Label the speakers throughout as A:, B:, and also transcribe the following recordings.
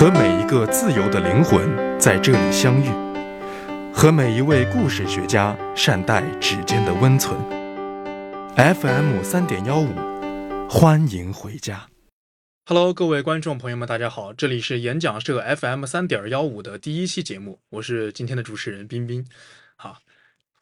A: 和每一个自由的灵魂在这里相遇，和每一位故事学家善待指尖的温存。FM 三点幺五，欢迎回家。Hello，各位观众朋友们，大家好，这里是演讲社 FM 三点幺五的第一期节目，我是今天的主持人冰冰。好，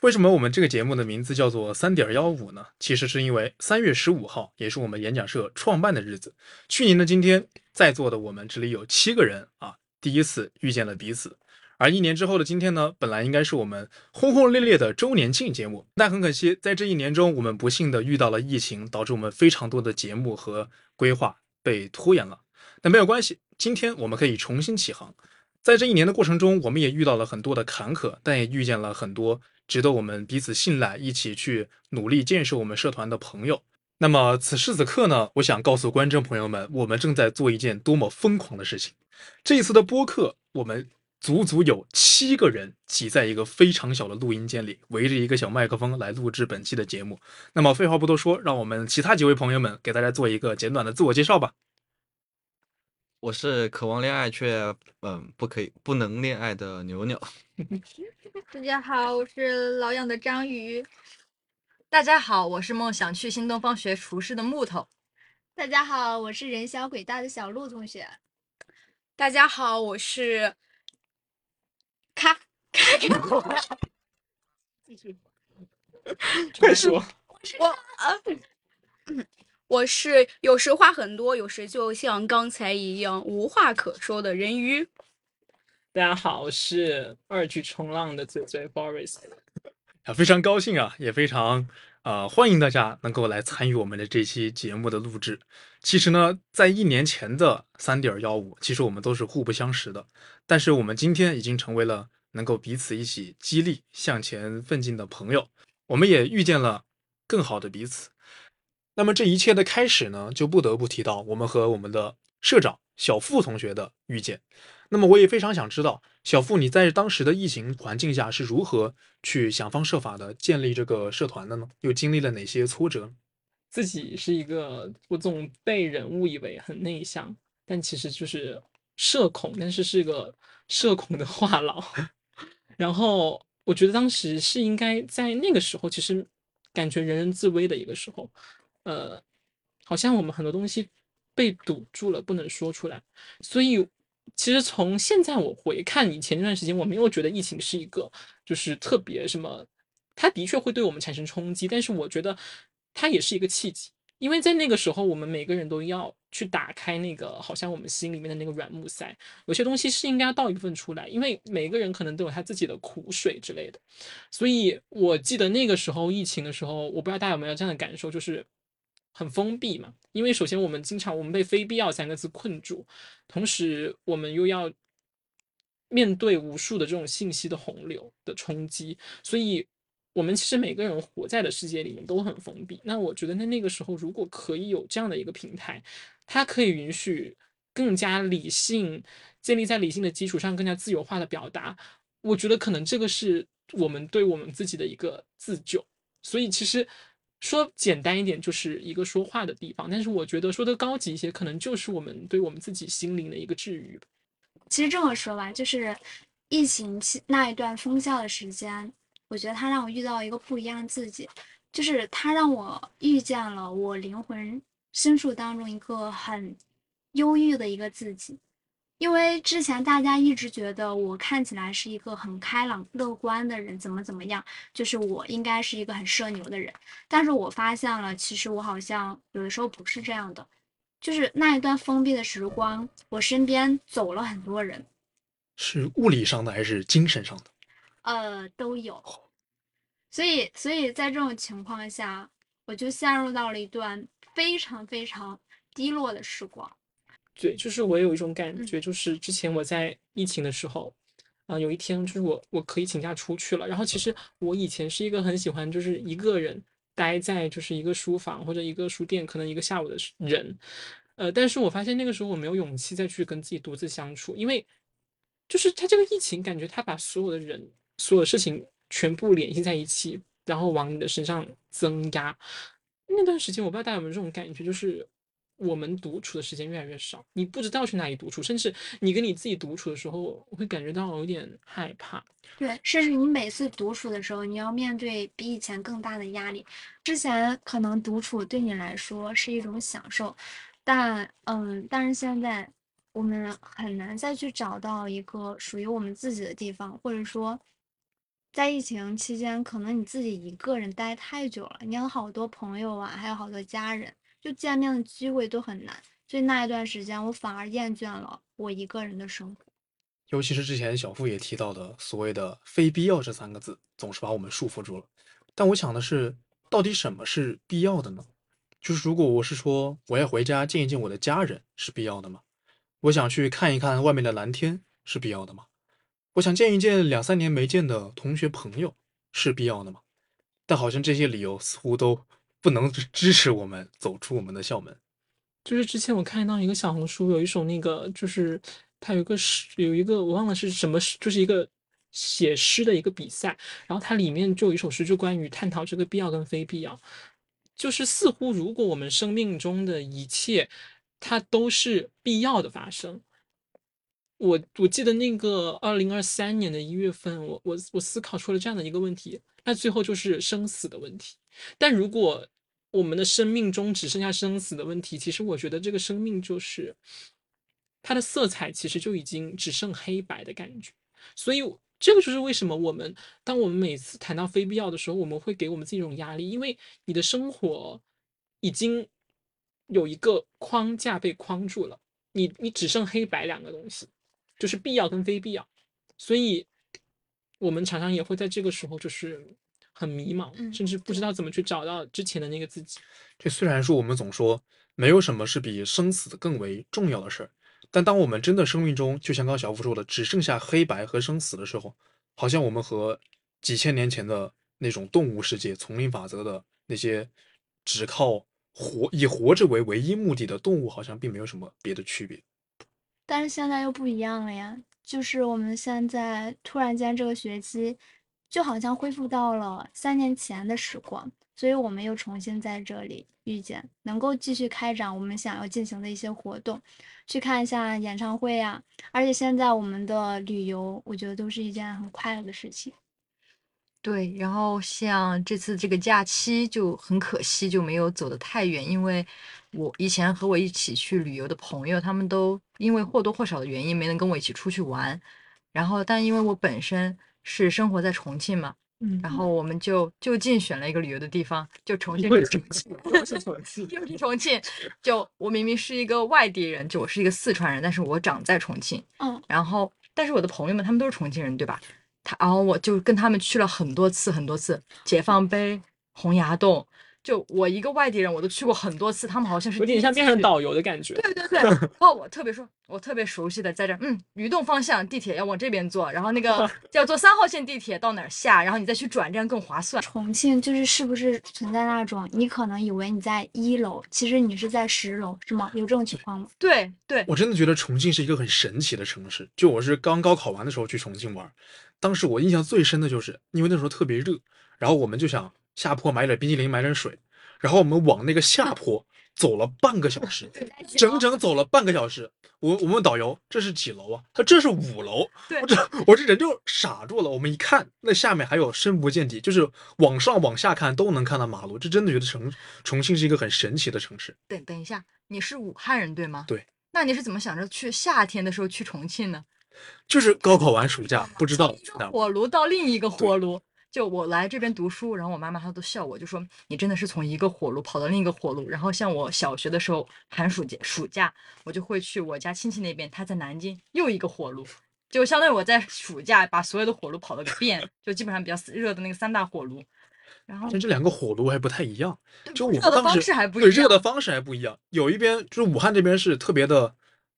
A: 为什么我们这个节目的名字叫做三点幺五呢？其实是因为三月十五号也是我们演讲社创办的日子。去年的今天，在座的我们这里有七个人啊，第一次遇见了彼此。而一年之后的今天呢，本来应该是我们轰轰烈烈的周年庆节目，但很可惜，在这一年中，我们不幸的遇到了疫情，导致我们非常多的节目和规划。被拖延了，但没有关系。今天我们可以重新起航。在这一年的过程中，我们也遇到了很多的坎坷，但也遇见了很多值得我们彼此信赖、一起去努力建设我们社团的朋友。那么此时此刻呢，我想告诉观众朋友们，我们正在做一件多么疯狂的事情。这一次的播客，我们足足有七个人挤在一个非常小的录音间里，围着一个小麦克风来录制本期的节目。那么废话不多说，让我们其他几位朋友们给大家做一个简短的自我介绍吧。
B: 我是渴望恋爱却嗯不可以不能恋爱的牛牛。
C: 大家好，我是老养的章鱼。
D: 大家好，我是梦想去新东方学厨师的木头。
E: 大家好，我是人小鬼大的小鹿同学。
F: 大家好，我是 咔咔咔。继续，
G: 快说。
F: 我啊。我是有时话很多，有时就像刚才一样无话可说的人鱼。
G: 大家好，我是二去冲浪的嘴嘴 Boris。
A: 啊，非常高兴啊，也非常啊欢迎大家能够来参与我们的这期节目的录制。其实呢，在一年前的三点幺五，其实我们都是互不相识的，但是我们今天已经成为了能够彼此一起激励向前奋进的朋友。我们也遇见了更好的彼此。那么这一切的开始呢，就不得不提到我们和我们的社长小付同学的遇见。那么我也非常想知道，小付你在当时的疫情环境下是如何去想方设法的建立这个社团的呢？又经历了哪些挫折？
G: 自己是一个我总被人误以为很内向，但其实就是社恐，但是是个社恐的话痨。然后我觉得当时是应该在那个时候，其实感觉人人自危的一个时候。呃，好像我们很多东西被堵住了，不能说出来。所以，其实从现在我回看以前那段时间，我没有觉得疫情是一个就是特别什么，它的确会对我们产生冲击，但是我觉得它也是一个契机，因为在那个时候，我们每个人都要去打开那个好像我们心里面的那个软木塞，有些东西是应该要倒一部分出来，因为每个人可能都有他自己的苦水之类的。所以我记得那个时候疫情的时候，我不知道大家有没有这样的感受，就是。很封闭嘛，因为首先我们经常我们被“非必要”三个字困住，同时我们又要面对无数的这种信息的洪流的冲击，所以我们其实每个人活在的世界里面都很封闭。那我觉得那那个时候，如果可以有这样的一个平台，它可以允许更加理性、建立在理性的基础上更加自由化的表达，我觉得可能这个是我们对我们自己的一个自救。所以其实。说简单一点，就是一个说话的地方。但是我觉得说的高级一些，可能就是我们对我们自己心灵的一个治愈。
E: 其实这么说吧，就是疫情期那一段封校的时间，我觉得它让我遇到一个不一样的自己，就是它让我遇见了我灵魂深处当中一个很忧郁的一个自己。因为之前大家一直觉得我看起来是一个很开朗、乐观的人，怎么怎么样，就是我应该是一个很社牛的人。但是我发现了，其实我好像有的时候不是这样的。就是那一段封闭的时光，我身边走了很多人，
A: 是物理上的还是精神上的？
E: 呃，都有。所以，所以在这种情况下，我就陷入到了一段非常非常低落的时光。
G: 对，就是我有一种感觉，就是之前我在疫情的时候，啊，有一天就是我我可以请假出去了。然后其实我以前是一个很喜欢就是一个人待在就是一个书房或者一个书店，可能一个下午的人，呃，但是我发现那个时候我没有勇气再去跟自己独自相处，因为就是他这个疫情，感觉他把所有的人、所有事情全部联系在一起，然后往你的身上增压。那段时间我不知道大家有没有这种感觉，就是。我们独处的时间越来越少，你不知道去哪里独处，甚至你跟你自己独处的时候，我会感觉到有点害怕。
E: 对，甚至你每次独处的时候，你要面对比以前更大的压力。之前可能独处对你来说是一种享受，但嗯，但是现在我们很难再去找到一个属于我们自己的地方，或者说，在疫情期间，可能你自己一个人待太久了，你有好多朋友啊，还有好多家人。就见面的机会都很难，所以那一段时间我反而厌倦了我一个人的生活。
A: 尤其是之前小付也提到的所谓的“非必要”这三个字，总是把我们束缚住了。但我想的是，到底什么是必要的呢？就是如果我是说我要回家见一见我的家人，是必要的吗？我想去看一看外面的蓝天，是必要的吗？我想见一见两三年没见的同学朋友，是必要的吗？但好像这些理由似乎都。不能支持我们走出我们的校门。
G: 就是之前我看到一个小红书，有一首那个，就是它有一个诗，有一个我忘了是什么诗，就是一个写诗的一个比赛。然后它里面就有一首诗，就关于探讨这个必要跟非必要。就是似乎如果我们生命中的一切，它都是必要的发生。我我记得那个二零二三年的一月份，我我我思考出了这样的一个问题，那最后就是生死的问题。但如果我们的生命中只剩下生死的问题，其实我觉得这个生命就是它的色彩其实就已经只剩黑白的感觉。所以这个就是为什么我们当我们每次谈到非必要的时候，我们会给我们自己一种压力，因为你的生活已经有一个框架被框住了，你你只剩黑白两个东西，就是必要跟非必要。所以我们常常也会在这个时候就是。很迷茫，甚至不知道怎么去找到之前的那个自己。
A: 这虽然说我们总说没有什么是比生死更为重要的事儿，但当我们真的生命中，就像刚小福说的，只剩下黑白和生死的时候，好像我们和几千年前的那种动物世界、丛林法则的那些只靠活以活着为唯一目的的动物，好像并没有什么别的区别。
E: 但是现在又不一样了呀，就是我们现在突然间这个学期。就好像恢复到了三年前的时光，所以我们又重新在这里遇见，能够继续开展我们想要进行的一些活动，去看一下演唱会呀。而且现在我们的旅游，我觉得都是一件很快乐的事情。
D: 对，然后像这次这个假期就很可惜，就没有走得太远，因为我以前和我一起去旅游的朋友，他们都因为或多或少的原因没能跟我一起出去玩，然后但因为我本身。是生活在重庆嘛，嗯，然后我们就就近选了一个旅游的地方，就重庆。
G: 又是重庆，又是重庆，
D: 又是重庆。就我明明是一个外地人，就我是一个四川人，但是我长在重庆，
E: 嗯，
D: 然后但是我的朋友们他们都是重庆人，对吧？他然后我就跟他们去了很多次很多次，解放碑、洪崖洞。就我一个外地人，我都去过很多次，他们好像是
G: 有点像变成导游的感觉。
D: 对对对，然后我特别说，我特别熟悉的在这，嗯，移动方向地铁要往这边坐，然后那个 要坐三号线地铁到哪儿下，然后你再去转，这样更划算。
E: 重庆就是是不是存在那种你可能以为你在一楼，其实你是在十楼，是吗？有这种情况吗？
D: 对对，
A: 我真的觉得重庆是一个很神奇的城市。就我是刚高考完的时候去重庆玩，当时我印象最深的就是因为那时候特别热，然后我们就想下坡买点冰淇淋，买点水。然后我们往那个下坡走了半个小时，整整走了半个小时。我我问导游这是几楼啊？他这是五楼。我这我这人就傻住了。我们一看那下面还有深不见底，就是往上往下看都能看到马路。这真的觉得重重庆是一个很神奇的城市。
D: 等等一下，你是武汉人对吗？
A: 对。
D: 那你是怎么想着去夏天的时候去重庆呢？
A: 就是高考完暑假不知道
D: 火炉到另一个火炉。就我来这边读书，然后我妈妈她都笑我，就说你真的是从一个火炉跑到另一个火炉。然后像我小学的时候，寒暑假暑假我就会去我家亲戚那边，他在南京，又一个火炉，就相当于我在暑假把所有的火炉跑了个遍，就基本上比较热的那个三大火炉。然后，
A: 但这两个火炉还不太一样，就我
D: 热的方式还不一样，
A: 对热的方式还不一样。有一边就是武汉这边是特别的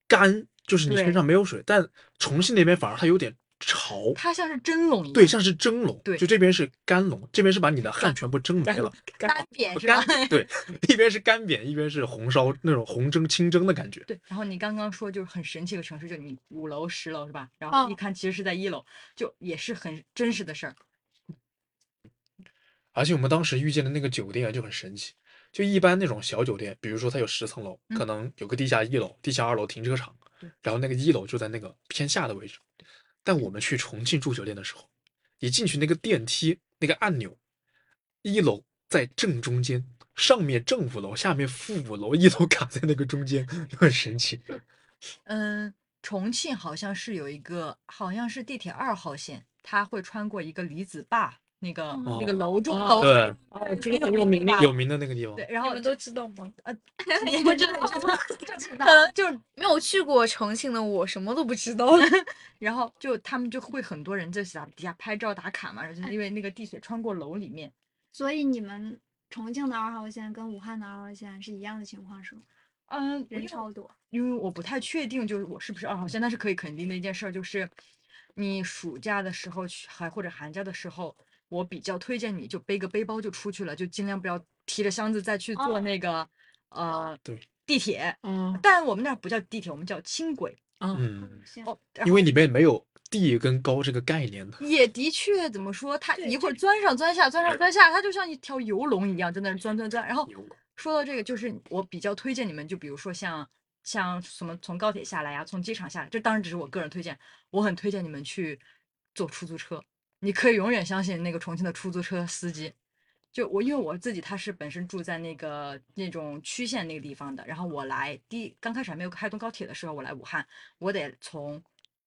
A: 干，就是你身上没有水，但重庆那边反而它有点。潮，
D: 它像是蒸笼一样，
A: 对，像是蒸笼，
D: 对，
A: 就这边是干笼，这边是把你的汗全部蒸没了，
D: 干扁是吧？
A: 对，一边是干扁，一边是红烧那种红蒸、清蒸的感觉。
D: 对，然后你刚刚说就是很神奇的城市，就你五楼、十楼是吧？然后一看其实是在一楼，就也是很真实的事儿。
A: 而且我们当时遇见的那个酒店就很神奇，就一般那种小酒店，比如说它有十层楼，可
D: 嗯
A: 能有个地下一楼、地下二楼停车场，然后那个一楼就在那个偏下的位置。但我们去重庆住酒店的时候，一进去那个电梯那个按钮，一楼在正中间，上面正五楼，下面负五楼，一楼卡在那个中间，很神奇。
D: 嗯，重庆好像是有一个，好像是地铁二号线，它会穿过一个离子坝，那个、那个
A: 哦
D: 楼中
G: 哦
D: 楼，
A: 对，
G: 哦，这个很有名的
A: 有名的那个地方
D: 对，，然后
F: 你们都知道吗？
D: 呃 你 不 知道，
E: 知道
D: 可能就是
F: 没有去过重庆的我什么都不知道。
D: 然后就他们就会很多人在底下拍照打卡嘛，就是因为那个地铁穿过楼里面。
E: 所以你们重庆的二号线跟武汉的二号线是一样的情况是吗？
D: 嗯，
E: 人超多。
D: 因为我不太确定，就是我是不是二号线，但是可以肯定的一件事儿就是，你暑假的时候去，还或者寒假的时候，我比较推荐你就背个背包就出去了，就尽量不要提着箱子再去坐
E: 哦
D: 那个、呃
A: 对
D: 地铁。
G: 嗯
D: 但我们那儿不叫地铁，我们叫轻轨。
G: 嗯
D: 哦，
A: 因为里面没有地跟高这个概念的。
D: 也的确怎么说，它一会儿钻上钻下，钻上钻下，它就像一条游龙一样，在那儿钻钻钻。然后说到这个，就是我比较推荐你们，就比如说像像什么从高铁下来呀，从机场下来，这当然只是我个人推荐，我很推荐你们去坐出租车。你可以永远相信那个重庆的出租车司机。就我，因为我自己他是本身住在那个那种区县那个地方的，然后我来第刚开始还没有开通高铁的时候，我来武汉，我得从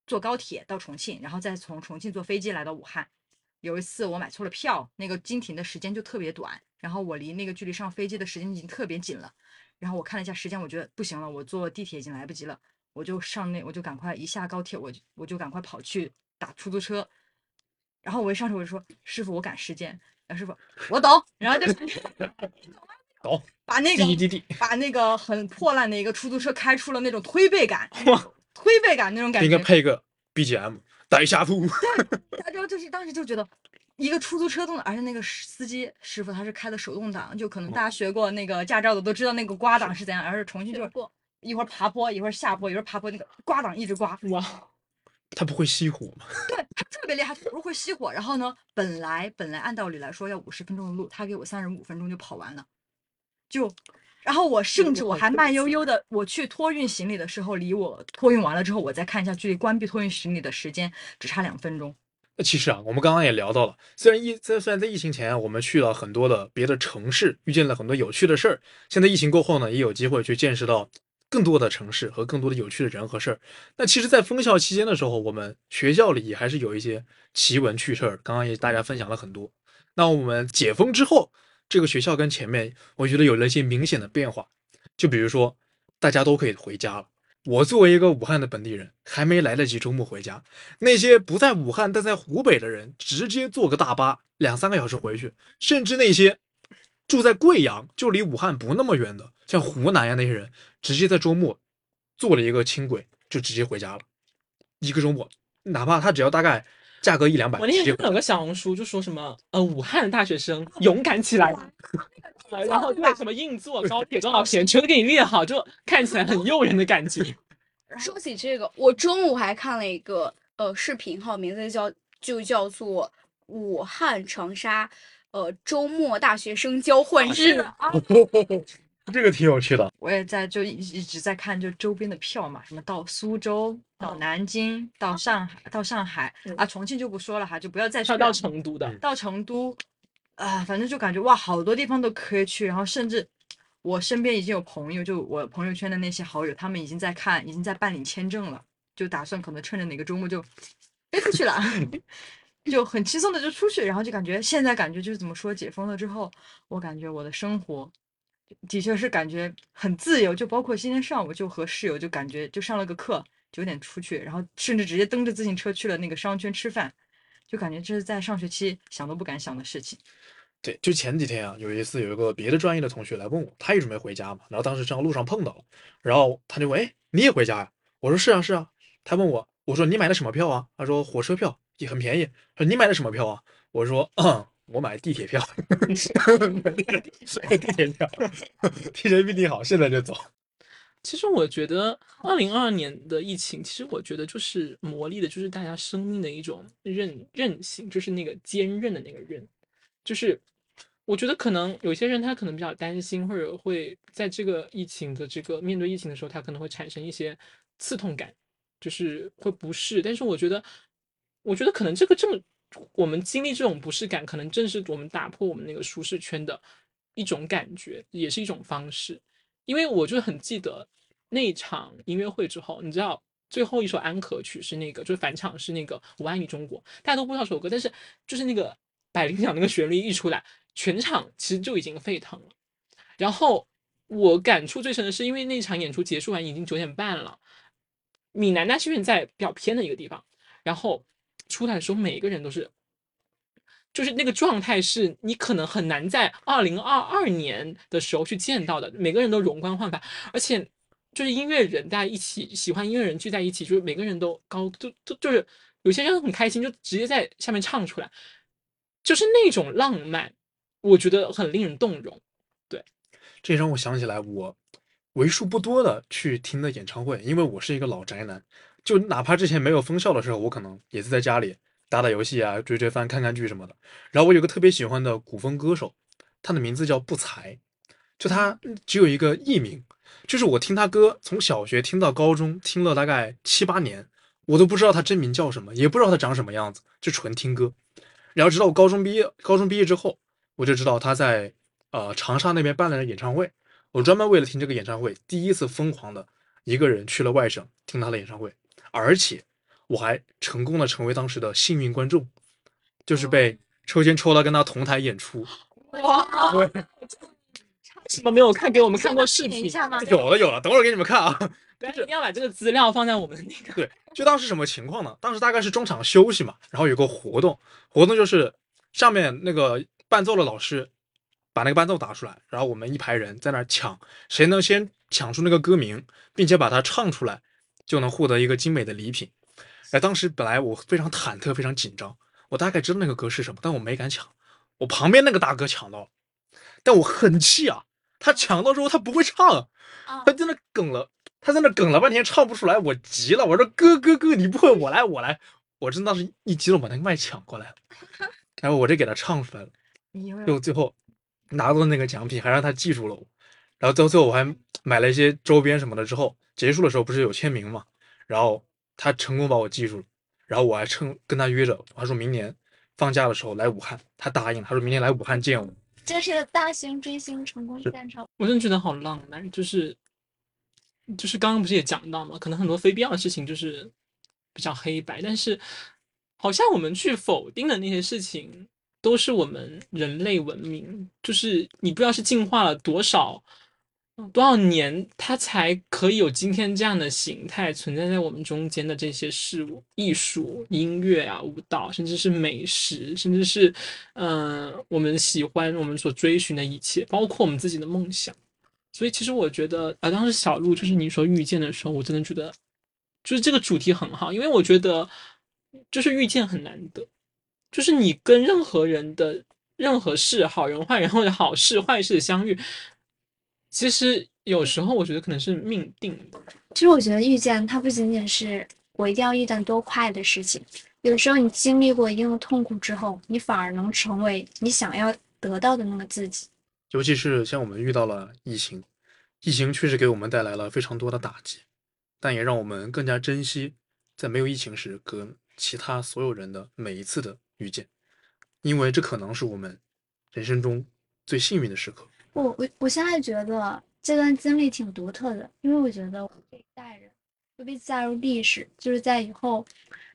D: 坐高铁到重庆，然后再从重庆坐飞机来到武汉。有一次我买错了票，那个经停的时间就特别短，然后我离那个距离上飞机的时间已经特别紧了。然后我看了一下时间，我觉得不行了，我坐地铁已经来不及了，我就上那我就赶快一下高铁，我就我就赶快跑去打出租车。然后我一上车我就说：“师傅，我赶时间。”然后师傅，我懂。然后就
A: 懂，
D: 把那个
A: 滴滴滴，
D: 把那个很破烂的一个出租车开出了那种推背感，推背感那种感觉
A: 应该
D: 觉。
A: 配个 BGM 带下铺。
D: 他就就是当时就觉得一个出租车动的，而且那个司司机师傅他是开的手动挡，就可能大家学过那个驾照的都知道那个刮档是怎样，而是重庆就是
E: 过
D: 一会儿爬坡，一会儿下坡，一会儿爬坡，那个刮档一直刮，
G: 哇，
A: 它不会熄火吗？
D: 他特别厉害，不会熄火。然后呢，本来本来按道理来说要五十分钟的路，他给我三十五分钟就跑完了，就。然后我甚至我还慢悠悠的，我去托运行李的时候，离我托运完了之后，我再看一下距离关闭托运行李的时间只差两分钟。
A: 那其实啊，我们刚刚也聊到了，虽然疫在虽然在疫情前啊，我们去了很多的别的城市，遇见了很多有趣的事儿。现在疫情过后呢，也有机会去见识到更多的城市和更多的有趣的人和事儿。那其实，在封校期间的时候，我们学校里也还是有一些奇闻趣事儿，刚刚也大家分享了很多。那我们解封之后，这个学校跟前面，我觉得有了一些明显的变化。就比如说，大家都可以回家了。我作为一个武汉的本地人，还没来得及周末回家，那些不在武汉但在湖北的人，直接坐个大巴两三个小时回去，甚至那些住在贵阳，就离武汉不那么远的，像湖南呀那些人，直接在周末坐了一个轻轨就直接回家了，一个周末，哪怕他只要大概价格一两百，
G: 我那天看到有个小红书，就说什么呃，武汉的大学生勇敢起来，呃然后对什么硬座高铁多少钱，全都给你列好，就看起来很诱人的感觉。
F: 说起这个，我中午还看了一个呃视频号，名字叫就叫做武汉长沙呃周末大学生交换日啊。
A: 这个挺有趣的。
D: 我也在就一一直在看就周边的票嘛，什么到苏州、到
G: 哦
D: 南京、到上海、到上海
G: 嗯
D: 啊，重庆就不说了哈，就不要再
G: 说到成都的，
D: 到成都，啊，反正就感觉哇，好多地方都可以去，然后甚至我身边已经有朋友，就我朋友圈的那些好友，他们已经在看，已经在办理签证了，就打算可能趁着哪个周末就飞出去了，就很轻松的就出去，然后就感觉现在感觉就是怎么说，解封了之后，我感觉我的生活。的确是感觉很自由，就包括今天上午就和室友就感觉就上了个课，九点出去，然后甚至直接蹬着自行车去了那个商圈吃饭，就感觉这是在上学期想都不敢想的事情。
A: 对，就前几天啊，有一次有一个别的专业的同学来问我，他也准备回家嘛，然后当时正好路上碰到了，然后他就问，哎，你也回家呀？我说是啊是啊。他问我，我说你买的什么票啊？他说火车票也很便宜。说你买的什么票啊？我说，嗯，我买地铁票，地铁票，提前预定好，现在就走。
G: 其实我觉得，二零二二年的疫情，其实我觉得就是磨砺的，就是大家生命的一种韧韧性，就是那个坚韧的那个韧，就是我觉得可能有些人他可能比较担心，或者会在这个疫情的这个面对疫情的时候，他可能会产生一些刺痛感，就是会不适。但是我觉得，我觉得可能这个这么我们经历这种不适感，可能正是我们打破我们那个舒适圈的一种感觉，也是一种方式。因为我就很记得那场音乐会之后，你知道最后一首安可曲是那个，就是返场是那个《我爱你中国》，大家都不知道这首歌，但是就是那个百灵鸟那个旋律一出来。全场其实就已经沸腾了，然后我感触最深的是，因为那场演出结束完已经九点半了，闽南大戏院在比较偏的一个地方，然后出来的时候，每个人都是，就是那个状态是你可能很难在二零二二年的时候去见到的，每个人都容光焕发，而且就是音乐人大家一起喜欢音乐人聚在一起，就是每个人都高，就就就是有些人很开心，就直接在下面唱出来，就是那种浪漫。我觉得很令人动容，对，
A: 这让我想起来我为数不多的去听的演唱会，因为我是一个老宅男，就哪怕之前没有封校的时候，我可能也是在家里打打游戏啊、追追番、看看剧什么的。然后我有个特别喜欢的古风歌手，他的名字叫不才，就他只有一个艺名，就是我听他歌从小学听到高中，听了大概七八年，我都不知道他真名叫什么，也不知道他长什么样子，就纯听歌。然后直到我高中毕业，高中毕业之后。我就知道他在呃长沙那边办了演唱会，我专门为了听这个演唱会，第一次疯狂的一个人去了外省听他的演唱会，而且我还成功的成为当时的幸运观众，就是被抽签抽到跟他同台演出。
G: 哇！为什么没有看给我们看过视频？
A: 有了有了，等会儿给你们看啊。
G: 但是一定要把这个资料放在我们的那个。
A: 对，就当时什么情况呢？当时大概是中场休息嘛，然后有个活动，活动就是上面那个。伴奏的老师把那个伴奏打出来，然后我们一排人在那抢，谁能先抢出那个歌名，并且把它唱出来，就能获得一个精美的礼品。哎，当时本来我非常忐忑，非常紧张，我大概知道那个歌是什么，但我没敢抢。我旁边那个大哥抢到了，但我很气啊！他抢到之后他不会唱，他在那梗了，他在那梗了半天唱不出来，我急了，我说哥哥哥，你不会，我来我来，我真当时一激动把那个麦抢过来了，然后我这给他唱出来了。就最后拿到了那个奖品，还让他记住了我。然后到最后我还买了一些周边什么的。之后结束的时候不是有签名嘛？然后他成功把我记住了。然后我还趁跟他约着，他说明年放假的时候来武汉，他答应了。他说明年来武汉见我。
E: 这是大型追星成功现场。
G: 我真的觉得好浪漫，就是就是刚刚不是也讲到嘛？可能很多非必要的事情就是比较黑白，但是好像我们去否定的那些事情。都是我们人类文明，就是你不知道是进化了多少多少年，它才可以有今天这样的形态存在在我们中间的这些事物，艺术、音乐啊、舞蹈，甚至是美食，甚至是嗯我们喜欢、我们所追寻的一切，包括我们自己的梦想。所以其实我觉得，啊，当时小鹿就是你说遇见的时候，我真的觉得就是这个主题很好，因为我觉得就是遇见很难得。就是你跟任何人的任何事，好人坏人或者好事坏事的相遇，其实有时候我觉得可能是命定的。
E: 其实我觉得遇见它不仅仅是我一定要遇见多快的事情，有时候你经历过一定的痛苦之后，你反而能成为你想要得到的那个自己。
A: 尤其是像我们遇到了疫情，疫情确实给我们带来了非常多的打击，但也让我们更加珍惜在没有疫情时跟其他所有人的每一次的。遇见，因为这可能是我们人生中最幸运的时刻。
E: 我我我现在觉得这段经历挺独特的，因为我觉得我这一代人会被载入历史，就是在以后，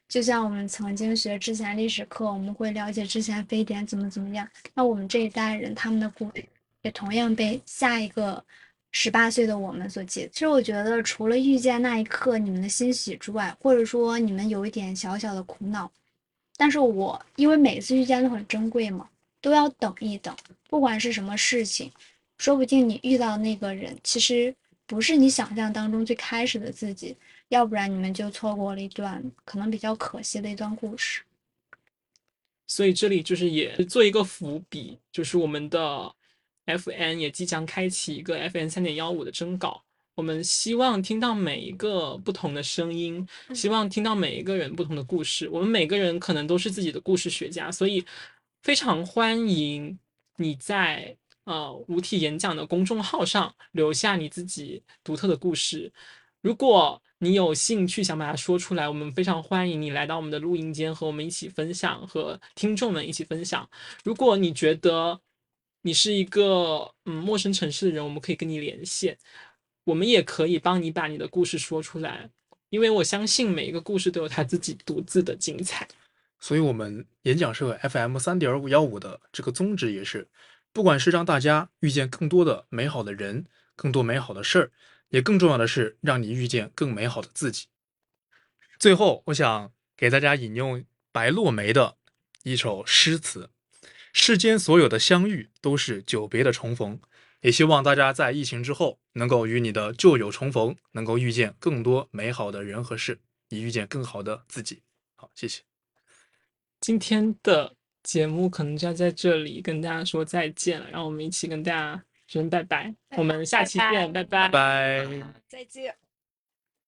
E: 就像我们曾经学之前历史课，我们会了解之前非典怎么怎么样。那我们这一代人他们的故事也同样被下一个十八岁的我们所记。其实我觉得，除了遇见那一刻你们的欣喜之外，或者说你们有一点小小的苦恼。但是我因为每次遇见都很珍贵嘛，都要等一等。不管是什么事情，说不定你遇到那个人，其实不是你想象当中最开始的自己，要不然你们就错过了一段可能比较可惜的一段故事。
G: 所以这里就是也做一个伏笔，就是我们的 FN 也即将开启一个 FN 三点幺五的征稿。我们希望听到每一个不同的声音，希望听到每一个人不同的故事。我们每个人可能都是自己的故事学家，所以非常欢迎你在呃无体演讲的公众号上留下你自己独特的故事。如果你有兴趣想把它说出来，我们非常欢迎你来到我们的录音间和我们一起分享，和听众们一起分享。如果你觉得你是一个嗯陌生城市的人，我们可以跟你连线，我们也可以帮你把你的故事说出来，因为我相信每一个故事都有它自己独自的精彩。
A: 所以，我们演讲社 FM 三点五幺五的这个宗旨也是，不管是让大家遇见更多的美好的人，更多美好的事儿。也更重要的是，让你遇见更美好的自己。最后，我想给大家引用白落梅的一首诗词：“世间所有的相遇，都是久别的重逢。”也希望大家在疫情之后，能够与你的旧友重逢，能够遇见更多美好的人和事，以遇见更好的自己。好，谢谢。
G: 今天的节目可能就要在这里跟大家说再见了，让我们一起跟大家。说拜拜，我们下期见，拜拜，
A: 拜，
F: 再见。